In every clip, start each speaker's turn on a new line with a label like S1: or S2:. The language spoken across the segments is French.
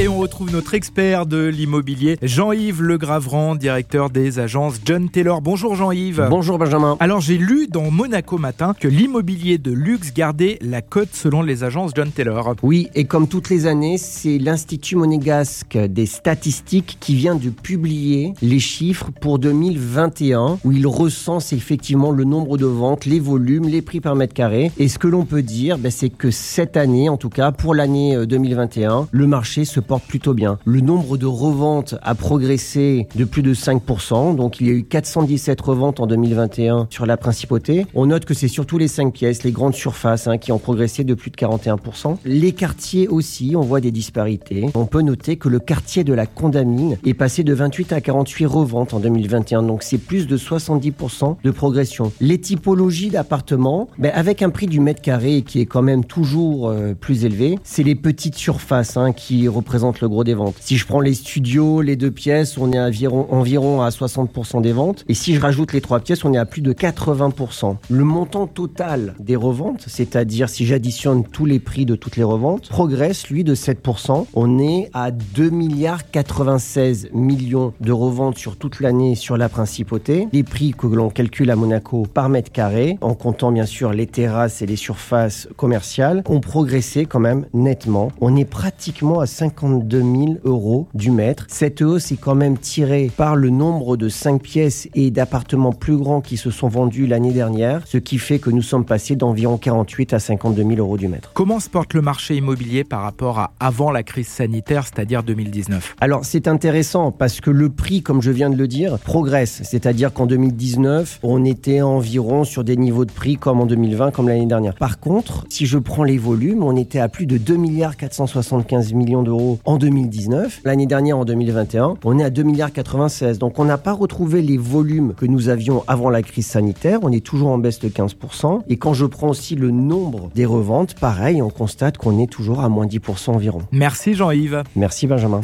S1: Et on retrouve notre expert de l'immobilier, Jean-Yves Le Gravran, directeur des agences John Taylor. Bonjour Jean-Yves.
S2: Bonjour Benjamin.
S1: Alors j'ai lu dans Monaco Matin que l'immobilier de luxe gardait la cote selon les agences John Taylor.
S2: Oui, et comme toutes les années, c'est l'Institut monégasque des statistiques qui vient de publier les chiffres pour 2021, où il recense effectivement le nombre de ventes, les volumes, les prix par mètre carré. Et ce que l'on peut dire, ben, c'est que cette année, en tout cas pour l'année 2021, euh, le marché se porte plutôt bien. Le nombre de reventes a progressé de plus de 5%, donc il y a eu 417 reventes en 2021 sur la principauté. On note que c'est surtout les 5 pièces, les grandes surfaces hein, qui ont progressé de plus de 41%. Les quartiers aussi, on voit des disparités. On peut noter que le quartier de la Condamine est passé de 28 à 48 reventes en 2021, donc c'est plus de 70% de progression. Les typologies d'appartements, ben avec un prix du mètre carré qui est quand même toujours euh, plus élevé, c'est les petites surfaces hein, qui représentent le gros des ventes. Si je prends les studios, les deux pièces, on est environ, environ à 60% des ventes. Et si je rajoute les trois pièces, on est à plus de 80%. Le montant total des reventes, c'est-à-dire si j'additionne tous les prix de toutes les reventes, progresse lui de 7%. On est à 2 milliards 96 millions de reventes sur toute l'année sur la principauté. Les prix que l'on calcule à Monaco par mètre carré, en comptant bien sûr les terrasses et les surfaces commerciales, ont progressé quand même nettement. On est pratiquement à 50 52 000 euros du mètre. Cette hausse est quand même tirée par le nombre de 5 pièces et d'appartements plus grands qui se sont vendus l'année dernière, ce qui fait que nous sommes passés d'environ 48 à 52 000 euros du mètre.
S1: Comment se porte le marché immobilier par rapport à avant la crise sanitaire, c'est-à-dire 2019
S2: Alors c'est intéressant parce que le prix, comme je viens de le dire, progresse. C'est-à-dire qu'en 2019, on était environ sur des niveaux de prix comme en 2020, comme l'année dernière. Par contre, si je prends les volumes, on était à plus de 2 milliards 475 millions d'euros en 2019. L'année dernière, en 2021, on est à 2 milliards 96. Donc on n'a pas retrouvé les volumes que nous avions avant la crise sanitaire. On est toujours en baisse de 15%. Et quand je prends aussi le nombre des reventes, pareil, on constate qu'on est toujours à moins 10% environ.
S1: Merci Jean-Yves.
S2: Merci Benjamin.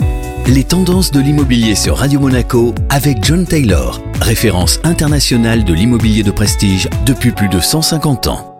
S3: Les tendances de l'immobilier sur Radio Monaco avec John Taylor, référence internationale de l'immobilier de prestige depuis plus de 150 ans.